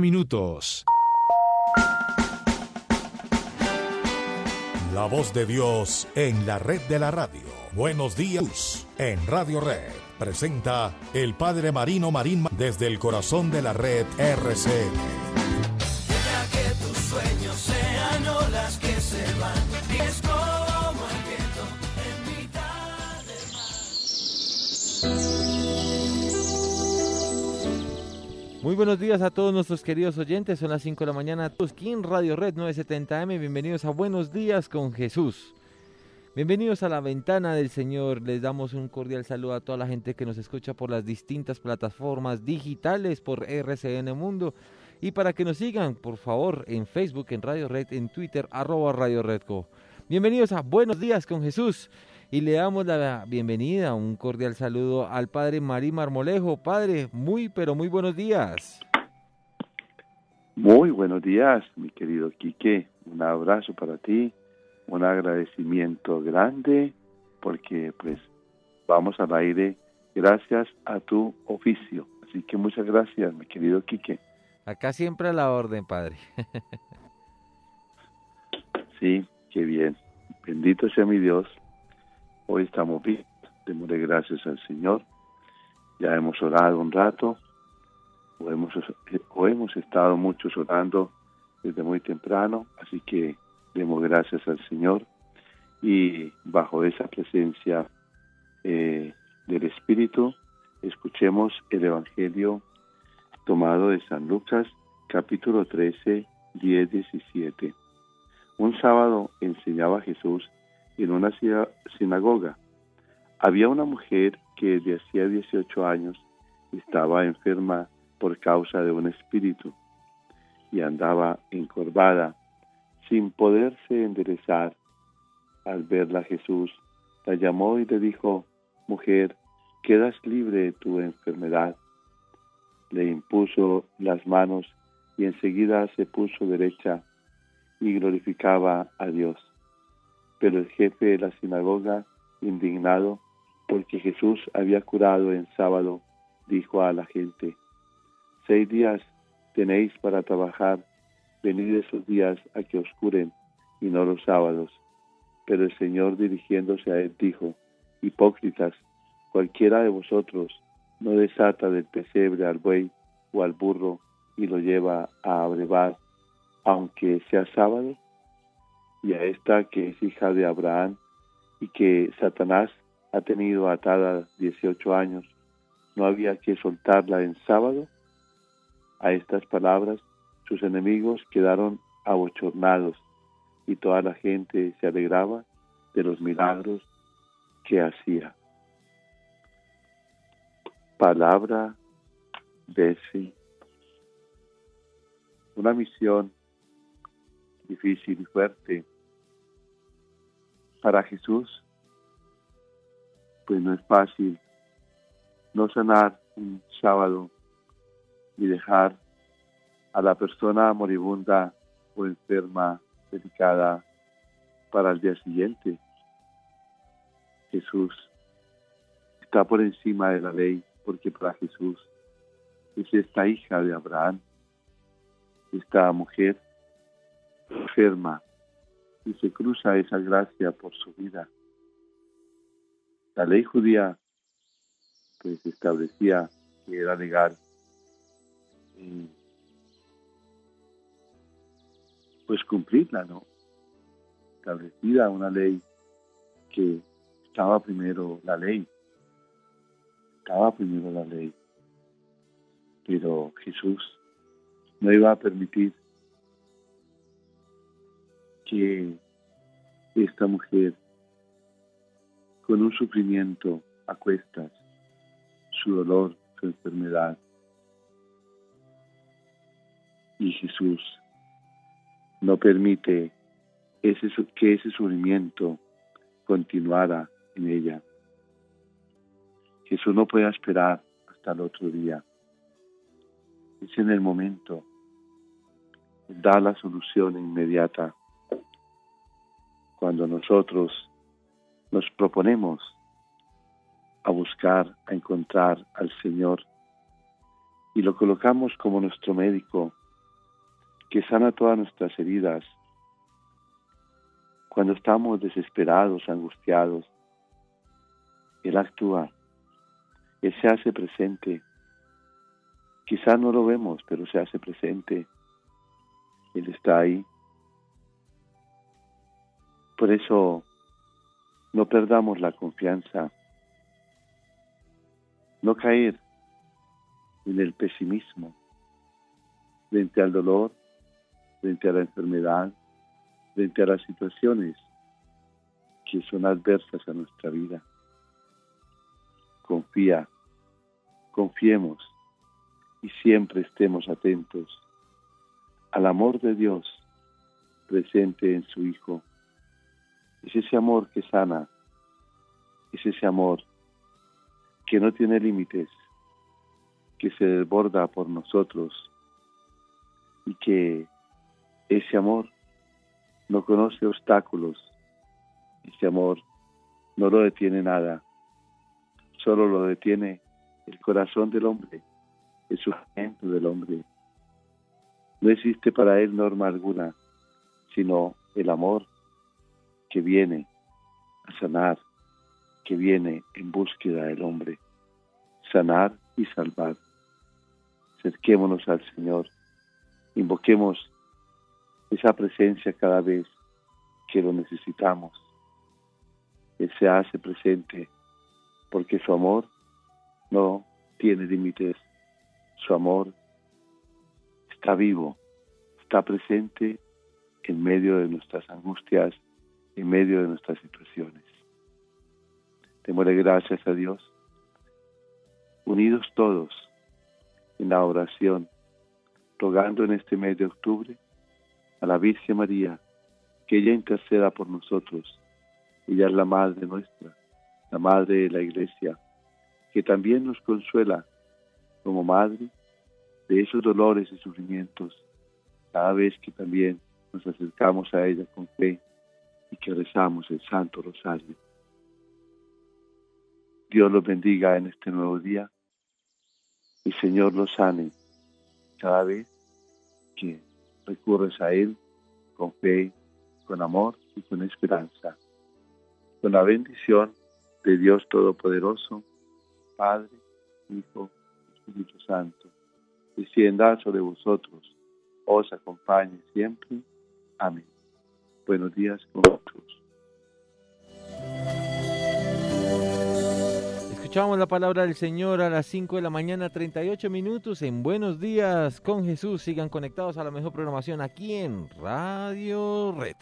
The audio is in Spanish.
minutos. La voz de Dios en la red de la radio. Buenos días en Radio Red. Presenta el Padre Marino Marín desde el corazón de la red RCN. que tus sueños sean que se van. Muy buenos días a todos nuestros queridos oyentes. Son las 5 de la mañana. En Radio Red 970M. Bienvenidos a Buenos Días con Jesús. Bienvenidos a la ventana del Señor. Les damos un cordial saludo a toda la gente que nos escucha por las distintas plataformas digitales, por RCN Mundo. Y para que nos sigan, por favor, en Facebook, en Radio Red, en Twitter, arroba Radio Redco. Bienvenidos a Buenos Días con Jesús y le damos la bienvenida, un cordial saludo al padre Marí Marmolejo. Padre, muy pero muy buenos días. Muy buenos días, mi querido Quique. Un abrazo para ti, un agradecimiento grande, porque pues vamos al aire gracias a tu oficio. Así que muchas gracias, mi querido Quique. Acá siempre a la orden, padre. sí, qué bien. Bendito sea mi Dios Hoy estamos bien, démosle gracias al Señor. Ya hemos orado un rato, o hemos, estado muchos orando desde muy temprano, así que demos gracias al Señor y bajo esa presencia eh, del Espíritu, escuchemos el Evangelio tomado de San Lucas, capítulo 13, 10, 17. Un sábado enseñaba Jesús en una sinagoga. Había una mujer que desde hacía 18 años estaba enferma por causa de un espíritu y andaba encorvada sin poderse enderezar. Al verla Jesús la llamó y le dijo, mujer, quedas libre de tu enfermedad. Le impuso las manos y enseguida se puso derecha y glorificaba a Dios. Pero el jefe de la sinagoga, indignado porque Jesús había curado en sábado, dijo a la gente, seis días tenéis para trabajar, venid esos días a que os curen y no los sábados. Pero el Señor dirigiéndose a él dijo, hipócritas, cualquiera de vosotros no desata del pesebre al buey o al burro y lo lleva a abrevar, aunque sea sábado y a esta que es hija de Abraham y que Satanás ha tenido atada 18 años, ¿no había que soltarla en sábado? A estas palabras sus enemigos quedaron abochornados y toda la gente se alegraba de los milagros que hacía. Palabra de sí. Una misión difícil y fuerte para Jesús, pues no es fácil no sanar un sábado y dejar a la persona moribunda o enferma, dedicada para el día siguiente. Jesús está por encima de la ley porque para Jesús es esta hija de Abraham, esta mujer enferma y se cruza esa gracia por su vida. La ley judía pues establecía que era legal pues cumplirla, ¿no? Establecida una ley que estaba primero la ley, estaba primero la ley, pero Jesús no iba a permitir que esta mujer, con un sufrimiento a cuestas, su dolor, su enfermedad, y Jesús no permite que ese sufrimiento continuara en ella. Jesús no puede esperar hasta el otro día. Es en el momento. Da la solución inmediata cuando nosotros nos proponemos a buscar, a encontrar al Señor y lo colocamos como nuestro médico que sana todas nuestras heridas. Cuando estamos desesperados, angustiados, Él actúa, Él se hace presente. Quizás no lo vemos, pero se hace presente. Él está ahí. Por eso no perdamos la confianza, no caer en el pesimismo frente al dolor, frente a la enfermedad, frente a las situaciones que son adversas a nuestra vida. Confía, confiemos y siempre estemos atentos al amor de Dios presente en su Hijo. Es ese amor que sana, es ese amor que no tiene límites, que se desborda por nosotros y que ese amor no conoce obstáculos, ese amor no lo detiene nada, solo lo detiene el corazón del hombre, el sufrimiento del hombre. No existe para él norma alguna, sino el amor que viene a sanar, que viene en búsqueda del hombre, sanar y salvar. Acerquémonos al Señor, invoquemos esa presencia cada vez que lo necesitamos. Él se hace presente porque su amor no tiene límites, su amor está vivo, está presente en medio de nuestras angustias, en medio de nuestras situaciones. Démosle gracias a Dios, unidos todos en la oración, rogando en este mes de octubre a la Virgen María, que ella interceda por nosotros. Ella es la Madre nuestra, la Madre de la Iglesia, que también nos consuela como Madre de esos dolores y sufrimientos, cada vez que también nos acercamos a ella con fe y que rezamos el Santo Rosario. Dios los bendiga en este nuevo día y Señor los sane cada vez que recurres a Él con fe, con amor y con esperanza. Con la bendición de Dios Todopoderoso, Padre, Hijo, Espíritu Santo, descienda sobre vosotros, os acompañe siempre. Amén. Buenos días con Escuchamos la palabra del Señor a las 5 de la mañana, 38 minutos en Buenos Días con Jesús. Sigan conectados a la mejor programación aquí en Radio Red.